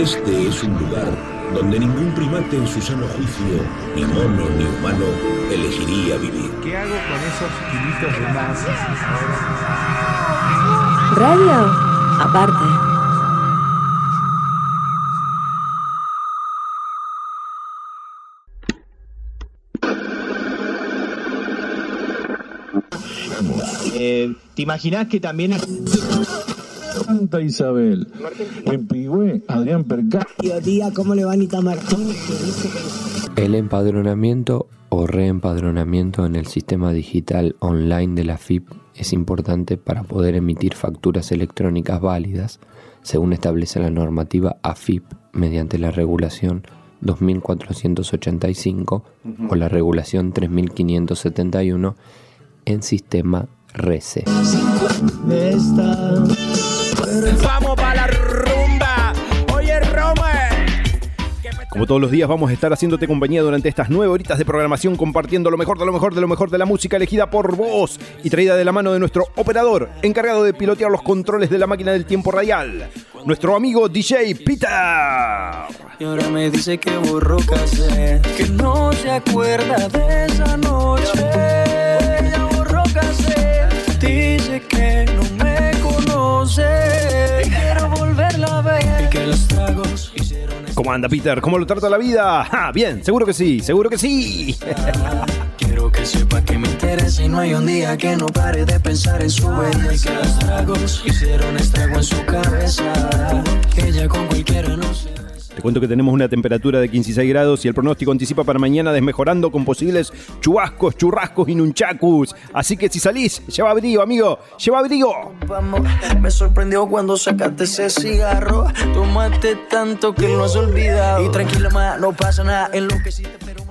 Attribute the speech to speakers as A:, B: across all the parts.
A: Este es un lugar donde ningún primate en su sano juicio, ni mono ni humano, elegiría vivir.
B: ¿Qué hago con esos kilitos de más?
C: Radio, aparte.
D: Eh, ¿Te imaginas que también...
E: Santa Isabel, en Pigüé, Adrián Perca.
F: Día día, ¿cómo le va Anita Martín?
G: El empadronamiento o reempadronamiento en el sistema digital online de la FIP es importante para poder emitir facturas electrónicas válidas, según establece la normativa AFIP mediante la regulación 2485 o la regulación 3571 en sistema RECE.
H: Vamos para la rumba. Oye, Roma.
I: Como todos los días vamos a estar haciéndote compañía durante estas nueve horitas de programación compartiendo lo mejor de lo mejor de lo mejor de la música elegida por vos y traída de la mano de nuestro operador encargado de pilotear los controles de la máquina del tiempo radial, nuestro amigo DJ Peter.
J: Y ahora me dice que borró cassette, que no se acuerda de esa noche. Ella borró cassette, dice que Y quiero volverla a ver. Y que los tragos hicieron
I: ¿Cómo anda Peter? ¿Cómo lo trata la vida? Ah, bien, seguro que sí, seguro que sí.
J: Quiero que sepa que me interesa y no hay un día que no pare de pensar en su bella y que los tragos hicieron estrago en su cabeza. Que ella con cualquiera no se
I: Te cuento que tenemos una temperatura de 15 grados y el pronóstico anticipa para mañana desmejorando con posibles chubascos, churrascos y nunchakus. Así que si salís, lleva abrigo, amigo, lleva abrigo.
J: Vamos, me sorprendió cuando sacaste ese cigarro. Tomaste tanto que lo has olvidado. Y tranquila, ma, no pasa nada en lo que sí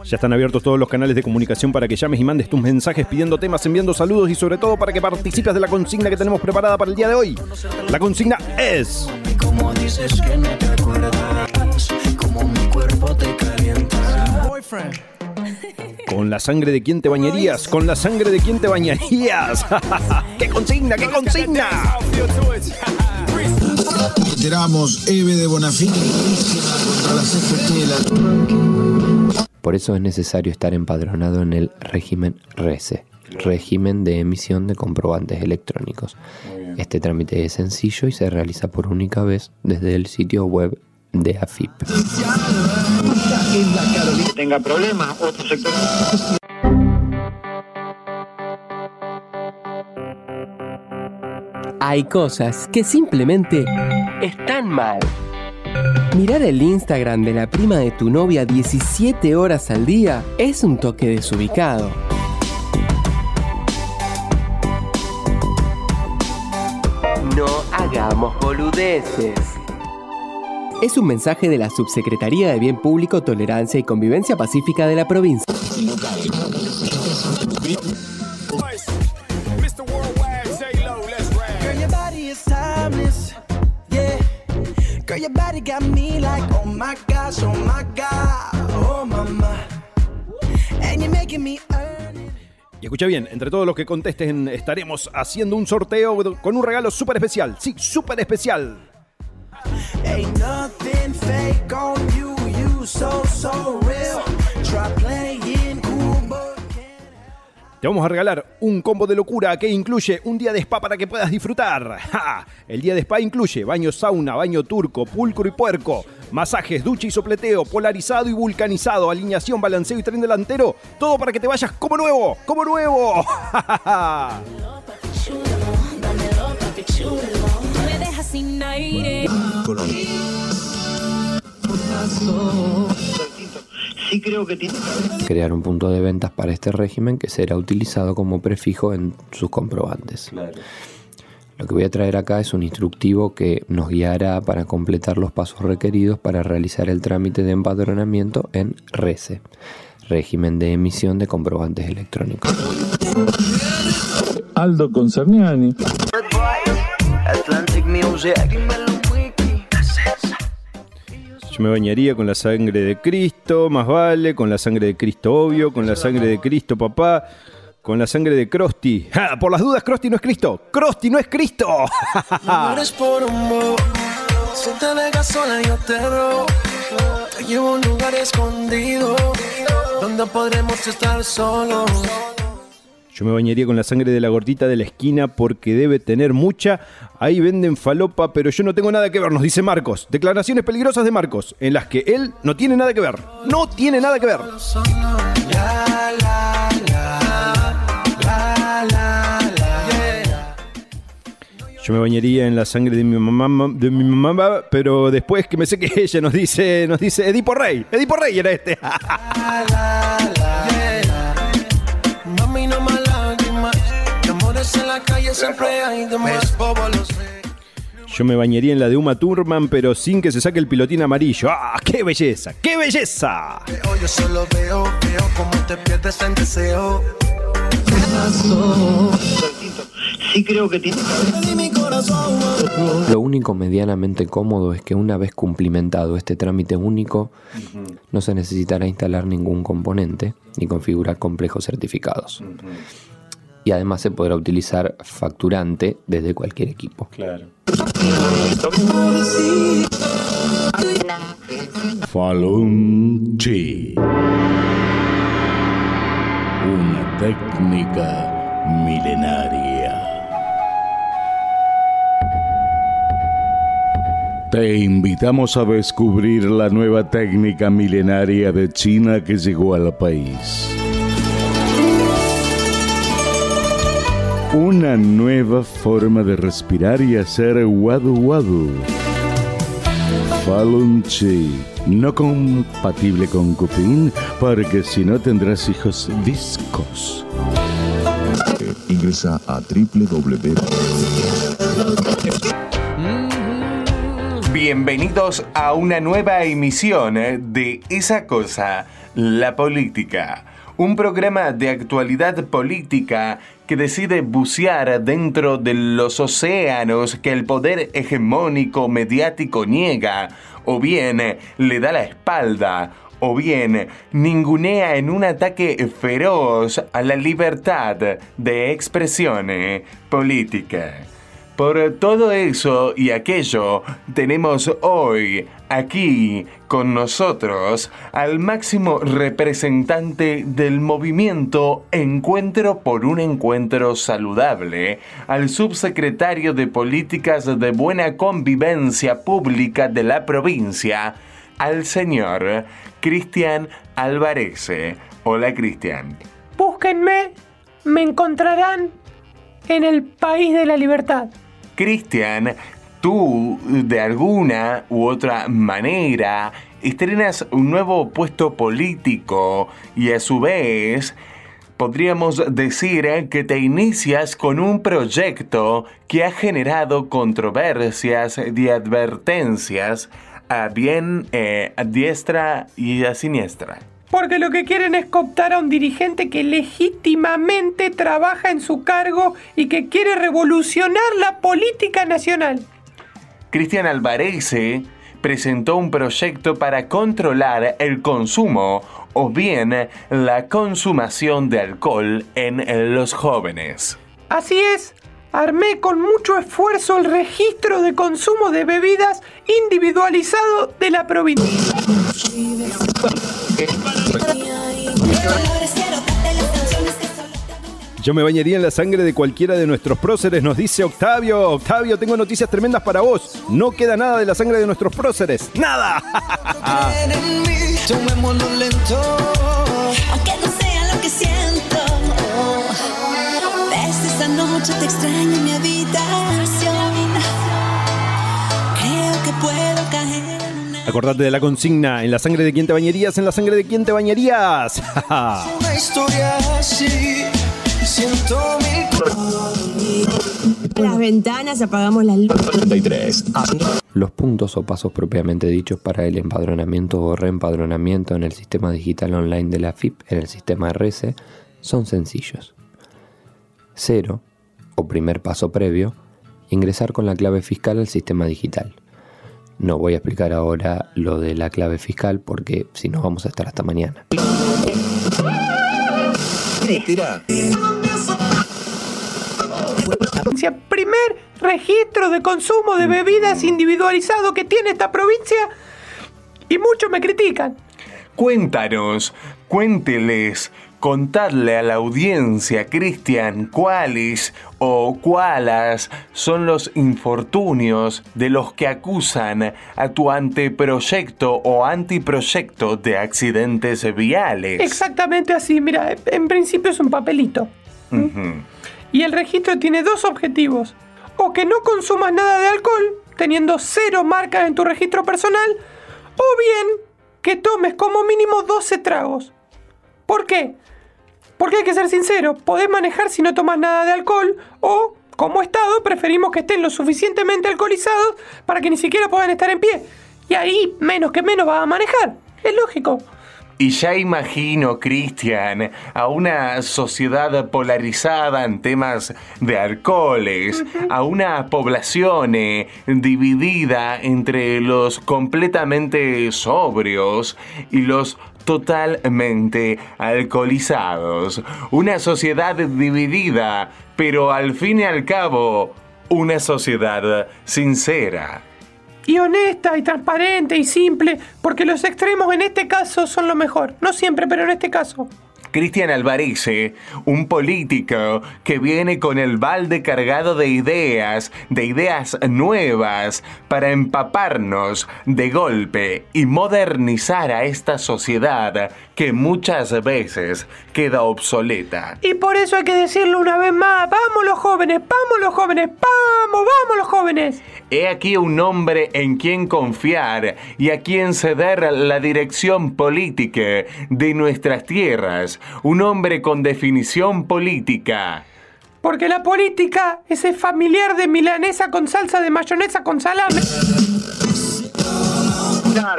I: Ya están abiertos todos los canales de comunicación para que llames y mandes tus mensajes pidiendo temas, enviando saludos y sobre todo para que participes de la consigna que tenemos preparada para el día de hoy. La consigna es... Con la sangre de quién te bañarías, con la sangre de quién te bañarías. ¡Qué consigna, qué consigna!
K: Reiteramos, Eve de Bonafini, contra las FT.
G: Por eso es necesario estar empadronado en el régimen RECE, régimen de emisión de comprobantes electrónicos. Este trámite es sencillo y se realiza por única vez desde el sitio web de AFIP.
D: tenga problemas, otro sector.
L: Hay cosas que simplemente están mal. Mirar el Instagram de la prima de tu novia 17 horas al día es un toque desubicado. No hagamos boludeces. Es un mensaje de la Subsecretaría de Bien Público, Tolerancia y Convivencia Pacífica de la provincia.
I: Y escucha bien, entre todos los que contesten estaremos haciendo un sorteo con un regalo súper especial. Sí, súper especial.
J: Ain't nothing fake on you, you so, so real. Try playing cool, but
I: Te vamos a regalar un combo de locura que incluye un día de spa para que puedas disfrutar. ¡Ja! El día de spa incluye baño sauna, baño turco, pulcro y puerco, masajes, ducha y sopleteo, polarizado y vulcanizado, alineación, balanceo y tren delantero. Todo para que te vayas como nuevo, como nuevo. ¡Ja, ja,
M: sin aire.
D: Sí creo que tiene
G: Crear un punto de ventas para este régimen que será utilizado como prefijo en sus comprobantes. Lo que voy a traer acá es un instructivo que nos guiará para completar los pasos requeridos para realizar el trámite de empadronamiento en RECE, régimen de emisión de comprobantes electrónicos.
E: Aldo Concerniani.
I: Yo me bañaría con la sangre de Cristo, más vale, con la sangre de Cristo obvio, con la sangre de Cristo papá, con la sangre de Krusty. ¡Ja! Por las dudas, Krusty no es Cristo. Krusty no es Cristo.
J: No Si te dejas sola yo te robo. Te llevo un lugar escondido donde podremos estar solos.
I: Yo me bañaría con la sangre de la gordita de la esquina porque debe tener mucha. Ahí venden falopa, pero yo no tengo nada que ver, nos dice Marcos. Declaraciones peligrosas de Marcos, en las que él no tiene nada que ver. No tiene nada que ver. Yo me bañaría en la sangre de mi mamá, de mi mamá, pero después que me sé que ella nos dice, nos dice Edipo Rey. Edipo Rey era este. Yo me bañaría en la de Uma Thurman, pero sin que se saque el pilotín amarillo. ¡Ah, qué belleza! ¡Qué belleza!
J: Veo, yo solo veo, veo cómo te pierdes en deseo.
D: Sí creo que tiene
G: Lo único medianamente cómodo es que una vez cumplimentado este trámite único, no se necesitará instalar ningún componente ni configurar complejos certificados. Y además se podrá utilizar facturante desde cualquier equipo.
E: Claro.
A: Falun Chi. Una técnica milenaria. Te invitamos a descubrir la nueva técnica milenaria de China que llegó al país. Una nueva forma de respirar y hacer wadu wadu. Falun Chi, no compatible con Cupín, porque si no tendrás hijos viscos.
K: Ingresa a www.
N: Bienvenidos a una nueva emisión de Esa Cosa, la Política. Un programa de actualidad política que decide bucear dentro de los océanos que el poder hegemónico mediático niega, o bien le da la espalda, o bien ningunea en un ataque feroz a la libertad de expresión política. Por todo eso y aquello, tenemos hoy aquí con nosotros al máximo representante del movimiento Encuentro por un Encuentro Saludable, al subsecretario de Políticas de Buena Convivencia Pública de la provincia, al señor Cristian Álvarez. Hola Cristian.
O: Búsquenme, me encontrarán en el país de la libertad.
N: Cristian, tú de alguna u otra manera estrenas un nuevo puesto político y a su vez podríamos decir que te inicias con un proyecto que ha generado controversias y advertencias a bien eh, a diestra y a siniestra.
O: Porque lo que quieren es cooptar a un dirigente que legítimamente trabaja en su cargo y que quiere revolucionar la política nacional.
N: Cristian Alvarez presentó un proyecto para controlar el consumo o bien la consumación de alcohol en los jóvenes.
O: Así es, armé con mucho esfuerzo el registro de consumo de bebidas individualizado de la provincia.
I: Yo me bañaría en la sangre de cualquiera de nuestros próceres, nos dice Octavio. Octavio, tengo noticias tremendas para vos. No queda nada de la sangre de nuestros próceres. ¡Nada!
J: Tomémoslo lento.
M: Aunque no sea lo que siento. Desde esta noche te extraño en mi habitación.
I: Acordate de la consigna, en la sangre de quién te bañarías, en la sangre de quién te bañarías.
J: Una historia así. Siento mil
C: Las ventanas, apagamos las luces.
K: 33.
G: Los puntos o pasos propiamente dichos para el empadronamiento o reempadronamiento en el sistema digital online de la FIP en el sistema RS son sencillos. Cero, o primer paso previo, ingresar con la clave fiscal al sistema digital. No voy a explicar ahora lo de la clave fiscal porque si no vamos a estar hasta mañana.
K: Tira.
O: Primer registro de consumo de bebidas individualizado que tiene esta provincia y muchos me critican.
N: Cuéntanos, cuénteles, contadle a la audiencia, Cristian, cuáles o cuáles son los infortunios de los que acusan a tu anteproyecto o antiproyecto de accidentes viales.
O: Exactamente así, mira, en principio es un papelito.
N: Ujú.
O: Y el registro tiene dos objetivos. O que no consumas nada de alcohol, teniendo cero marcas en tu registro personal, o bien que tomes como mínimo 12 tragos. ¿Por qué? Porque hay que ser sincero, podés manejar si no tomas nada de alcohol o, como Estado, preferimos que estén lo suficientemente alcoholizados para que ni siquiera puedan estar en pie. Y ahí, menos que menos, vas a manejar. Es lógico.
N: Y ya imagino, Cristian, a una sociedad polarizada en temas de alcoholes, a una población eh, dividida entre los completamente sobrios y los totalmente alcoholizados. Una sociedad dividida, pero al fin y al cabo, una sociedad sincera.
O: Y honesta y transparente y simple, porque los extremos en este caso son lo mejor. No siempre, pero en este caso.
N: Cristian Alvarese, un político que viene con el balde cargado de ideas, de ideas nuevas, para empaparnos de golpe y modernizar a esta sociedad que muchas veces queda obsoleta.
O: Y por eso hay que decirlo una vez más. Vamos los jóvenes, vamos los jóvenes, vamos, vamos los jóvenes.
N: He aquí un hombre en quien confiar y a quien ceder la dirección política de nuestras tierras. Un hombre con definición política.
O: Porque la política es el familiar de milanesa con salsa de mayonesa con salame.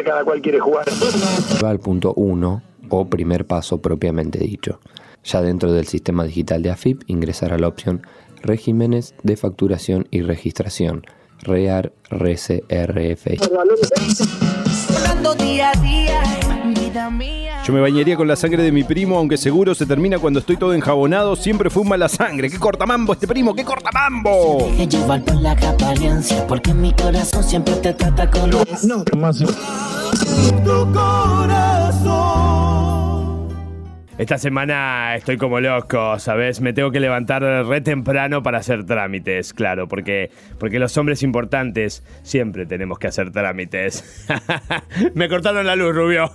D: Cada cual quiere jugar.
G: Va al punto 1 o primer paso propiamente dicho. Ya dentro del sistema digital de AFIP ingresar a la opción Regímenes de facturación y registración. REAR, RECE,
M: mía.
I: Yo me bañaría con la sangre de mi primo, aunque seguro se termina cuando estoy todo enjabonado. Siempre fue un mala sangre. ¡Qué cortamambo este primo! ¡Qué cortamambo!
J: Que llevar por la apariencia, porque mi corazón siempre te trata con.
E: No,
H: Tu corazón. Esta semana estoy como loco, ¿sabes? Me tengo que levantar re temprano para hacer trámites, claro, porque, porque los hombres importantes siempre tenemos que hacer trámites. me cortaron la luz, Rubio.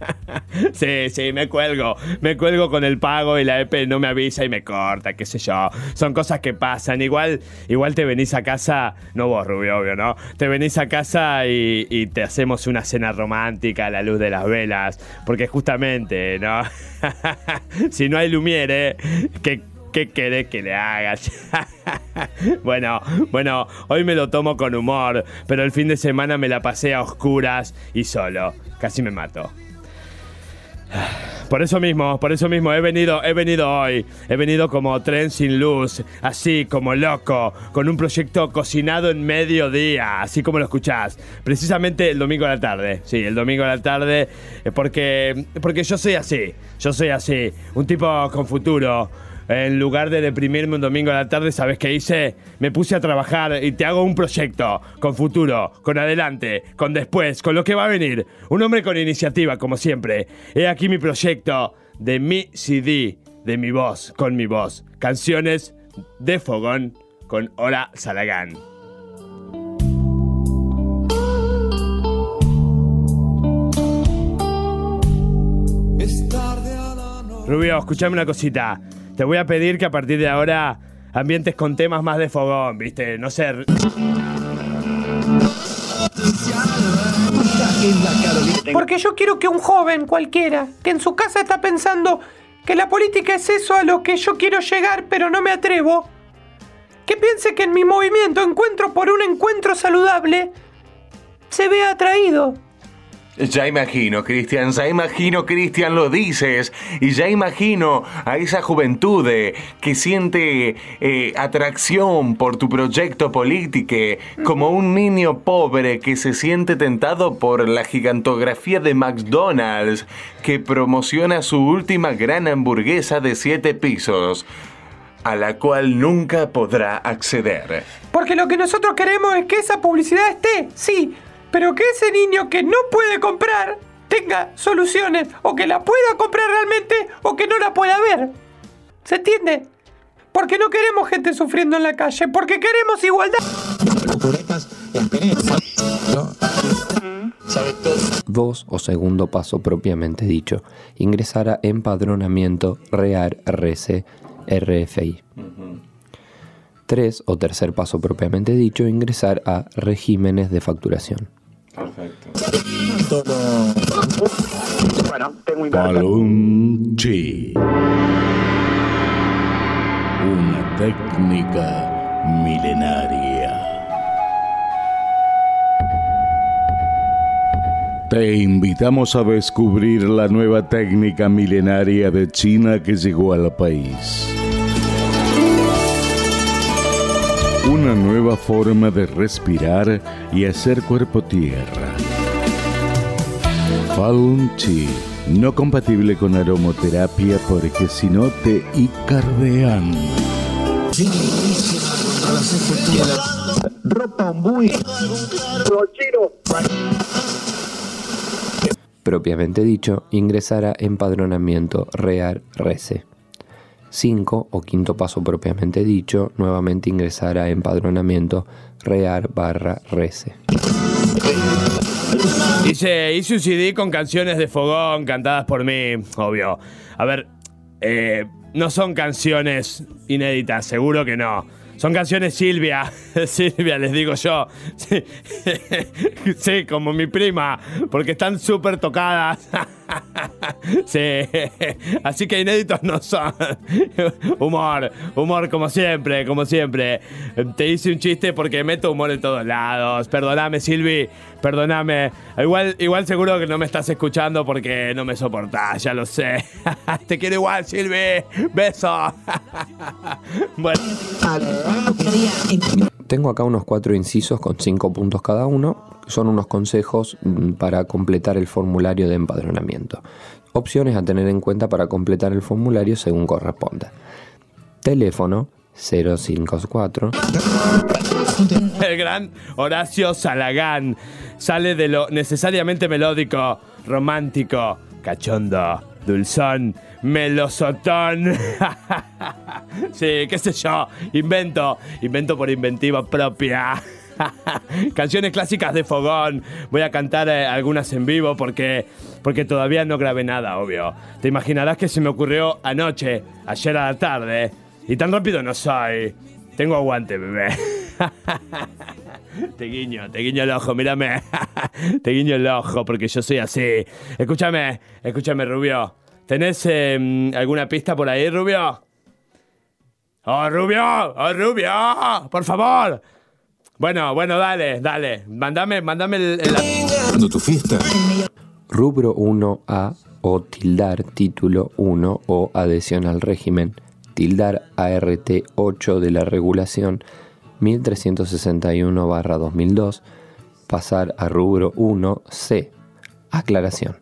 H: sí, sí, me cuelgo. Me cuelgo con el pago y la EP no me avisa y me corta, qué sé yo. Son cosas que pasan. Igual, igual te venís a casa, no vos, Rubio, obvio, ¿no? Te venís a casa y, y te hacemos una cena romántica a la luz de las velas, porque justamente, ¿no? si no hay Lumiere, ¿qué, ¿qué querés que le hagas? bueno, bueno, hoy me lo tomo con humor, pero el fin de semana me la pasé a oscuras y solo. Casi me mato. Por eso mismo, por eso mismo he venido, he venido hoy. He venido como tren sin luz, así como loco, con un proyecto cocinado en mediodía, así como lo escuchás. Precisamente el domingo a la tarde. Sí, el domingo a la tarde, eh, porque porque yo soy así. Yo soy así, un tipo con futuro. En lugar de deprimirme un domingo a la tarde, ¿sabes qué hice? Me puse a trabajar y te hago un proyecto, con futuro, con adelante, con después, con lo que va a venir. Un hombre con iniciativa, como siempre. He aquí mi proyecto de mi CD, de mi voz, con mi voz. Canciones de Fogón con Hora Salagán. Rubio, escuchame una cosita. Te voy a pedir que a partir de ahora ambientes con temas más de fogón, ¿viste? No sé.
O: Porque yo quiero que un joven cualquiera, que en su casa está pensando que la política es eso a lo que yo quiero llegar pero no me atrevo, que piense que en mi movimiento encuentro por un encuentro saludable, se vea atraído.
N: Ya imagino, Cristian, ya imagino, Cristian, lo dices. Y ya imagino a esa juventud eh, que siente eh, atracción por tu proyecto político, como un niño pobre que se siente tentado por la gigantografía de McDonald's, que promociona su última gran hamburguesa de siete pisos, a la cual nunca podrá acceder.
O: Porque lo que nosotros queremos es que esa publicidad esté, sí, pero que ese niño que no puede comprar tenga soluciones, o que la pueda comprar realmente, o que no la pueda ver. ¿Se entiende? Porque no queremos gente sufriendo en la calle, porque queremos igualdad.
G: Dos o segundo paso propiamente dicho, ingresar a empadronamiento REAR RC RFI. Tres o tercer paso propiamente dicho, ingresar a regímenes de facturación.
N: Perfecto.
D: Bueno, tengo un
K: Palunchi. Una técnica milenaria. Te invitamos a descubrir la nueva técnica milenaria de China que llegó al país. Una nueva forma de respirar y hacer cuerpo tierra. Falun Chi, no compatible con aromoterapia porque si no te icardean.
F: Ropa muy.
G: Propiamente dicho, ingresar a empadronamiento REAR RECE. 5 o quinto paso propiamente dicho, nuevamente ingresar a empadronamiento REAR barra RECE.
H: Hice, hice un CD con canciones de fogón cantadas por mí, obvio. A ver, eh, no son canciones inéditas, seguro que no. Son canciones Silvia, Silvia les digo yo. Sí, Sí, como mi prima, porque están súper tocadas. Sí, así que inéditos no son. Humor, humor como siempre, como siempre. Te hice un chiste porque meto humor en todos lados. Perdóname, Silvi, perdóname. Igual, igual seguro que no me estás escuchando porque no me soportás, ya lo sé. Te quiero igual, Silvi. Beso. Bueno.
G: Tengo acá unos cuatro incisos con cinco puntos cada uno. Son unos consejos mm, para completar el formulario de empadronamiento. Opciones a tener en cuenta para completar el formulario según corresponda. Teléfono 054
H: El gran Horacio Salagán sale de lo necesariamente melódico, romántico, cachondo, dulzón, melosotón. sí, qué sé yo, invento, invento por inventiva propia. Canciones clásicas de fogón. Voy a cantar eh, algunas en vivo porque, porque todavía no grabé nada, obvio. Te imaginarás que se me ocurrió anoche, ayer a la tarde. Y tan rápido no soy. Tengo aguante, bebé. Te guiño, te guiño el ojo, mírame. Te guiño el ojo porque yo soy así. Escúchame, escúchame, Rubio. ¿Tenés em, alguna pista por ahí, Rubio? ¡Oh, Rubio! ¡Oh, Rubio! ¡Por favor! Bueno, bueno, dale, dale. Mándame, mándame el... el-
A: tu fiesta.
G: Rubro 1A o tildar título 1 o adhesión al régimen, tildar ART 8 de la regulación 1361-2002, pasar a rubro 1C. Aclaración.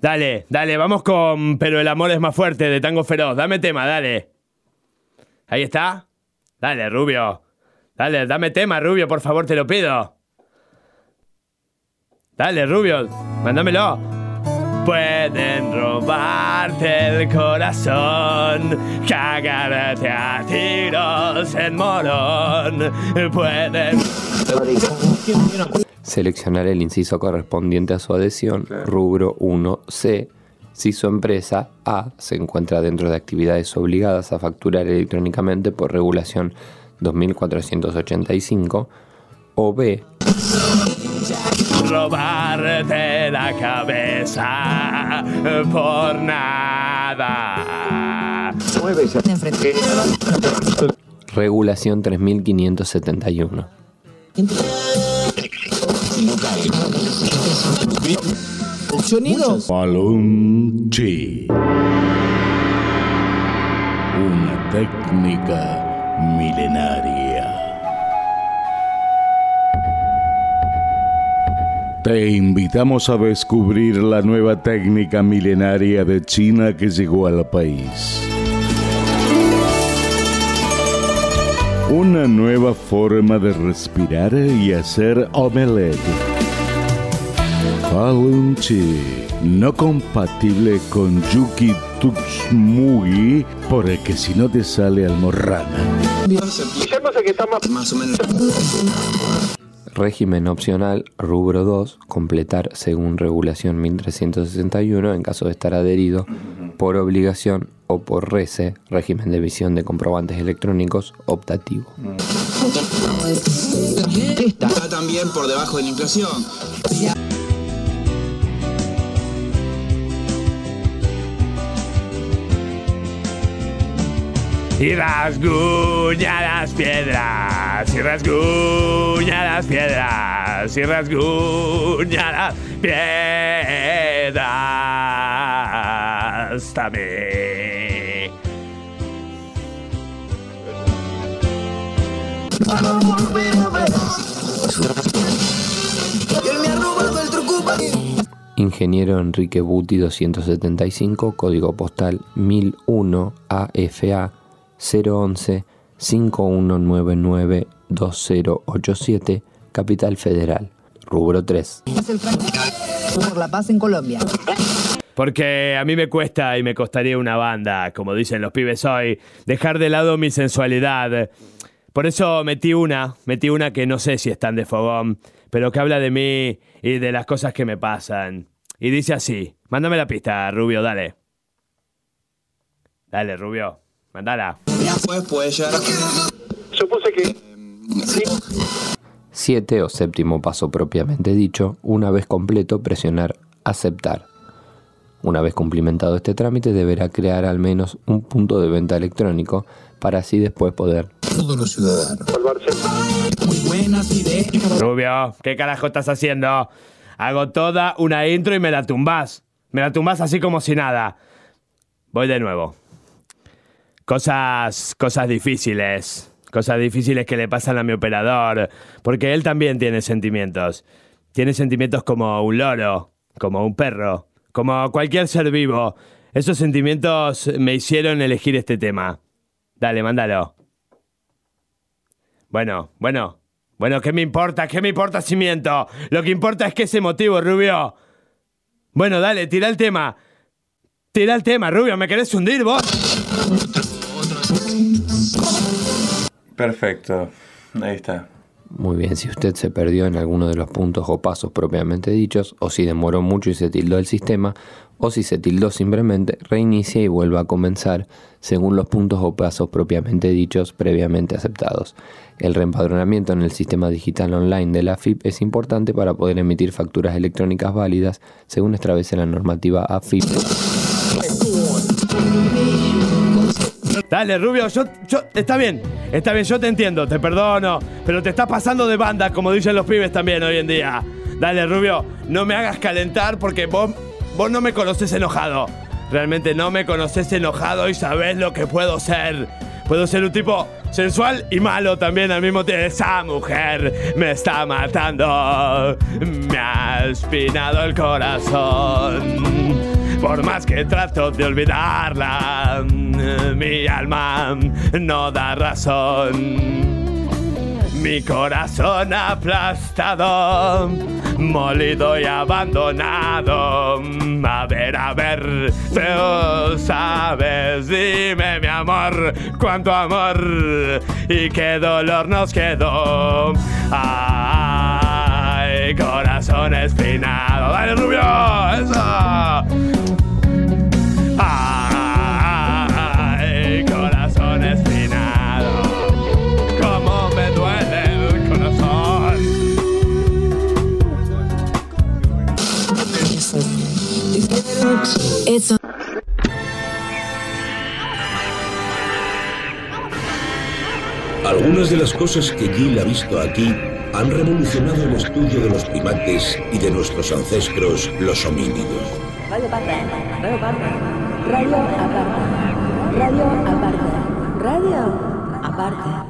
H: Dale, dale, vamos con Pero el amor es más fuerte de Tango Feroz. Dame tema, dale. Ahí está. Dale, Rubio. Dale, dame tema, Rubio, por favor, te lo pido. Dale, Rubio, mándamelo. Pueden robarte el corazón, cagarte a tiros en morón. Pueden.
G: Seleccionar el inciso correspondiente a su adhesión, rubro 1C, si su empresa A se encuentra dentro de actividades obligadas a facturar electrónicamente por regulación 2485, o B,
H: robarte la cabeza por nada.
G: regulación 3571.
K: Sonidos. Palunchi. Una técnica milenaria. Te invitamos a descubrir la nueva técnica milenaria de China que llegó al país. Una nueva forma de respirar y hacer omelette Falun Chi, no compatible con Yuki Tuxmugi, porque si no te sale almorrana.
P: Más o menos.
G: Régimen opcional, rubro 2, completar según regulación 1361 en caso de estar adherido por obligación o por RECE, régimen de visión de comprobantes electrónicos optativo.
P: Está también por debajo de la inflación.
H: Y rasguña las piedras, y rasguña las piedras, y rasguña las piedras también.
G: Ingeniero Enrique Buti 275, código postal 1001 AFA 011 5199 2087, Capital Federal, rubro 3.
Q: Por la paz en Colombia.
H: Porque a mí me cuesta y me costaría una banda, como dicen los pibes hoy, dejar de lado mi sensualidad. Por eso metí una, metí una que no sé si es tan de fogón, pero que habla de mí y de las cosas que me pasan. Y dice así, mándame la pista, Rubio, dale. Dale, Rubio, mandala.
P: Pues puede llegar. Supuse que. Sí.
G: 7 o séptimo paso propiamente dicho, una vez completo presionar aceptar. Una vez cumplimentado este trámite deberá crear al menos un punto de venta electrónico para así después poder
P: Todos los ciudadanos. Muy buenas ideas.
H: Rubio, ¿qué carajo estás haciendo? Hago toda una intro y me la tumbás. Me la tumbás así como si nada. Voy de nuevo. Cosas, cosas difíciles. Cosas difíciles que le pasan a mi operador. Porque él también tiene sentimientos. Tiene sentimientos como un loro, como un perro, como cualquier ser vivo. Esos sentimientos me hicieron elegir este tema. Dale, mándalo. Bueno, bueno. Bueno, ¿qué me importa? ¿Qué me importa si miento? Lo que importa es que ese motivo, Rubio. Bueno, dale, tira el tema. Tira el tema, Rubio. ¿Me querés hundir vos?
N: Perfecto. Ahí está.
G: Muy bien, si usted se perdió en alguno de los puntos o pasos propiamente dichos, o si demoró mucho y se tildó el sistema, o si se tildó simplemente, reinicia y vuelva a comenzar según los puntos o pasos propiamente dichos previamente aceptados. El reempadronamiento en el sistema digital online de la AFIP es importante para poder emitir facturas electrónicas válidas según establece la normativa AFIP.
H: Dale, Rubio, yo, yo, está bien, está bien, yo te entiendo, te perdono, pero te estás pasando de banda, como dicen los pibes también hoy en día. Dale, Rubio, no me hagas calentar porque vos, vos no me conoces enojado. Realmente no me conoces enojado y sabés lo que puedo ser. Puedo ser un tipo sensual y malo también al mismo tiempo. Esa mujer me está matando. Me ha espinado el corazón. Por más que trato de olvidarla, mi alma no da razón. Mi corazón aplastado, molido y abandonado. A ver, a ver, tú sabes, dime mi amor, cuánto amor y qué dolor nos quedó. Ay, corazón espinado. Dale, Rubio, eso.
A: Algunas de las cosas que Gil ha visto aquí han revolucionado el estudio de los primates y de nuestros ancestros, los homínidos.
R: Radio aparte, radio aparte, radio aparte, radio aparte, radio aparte.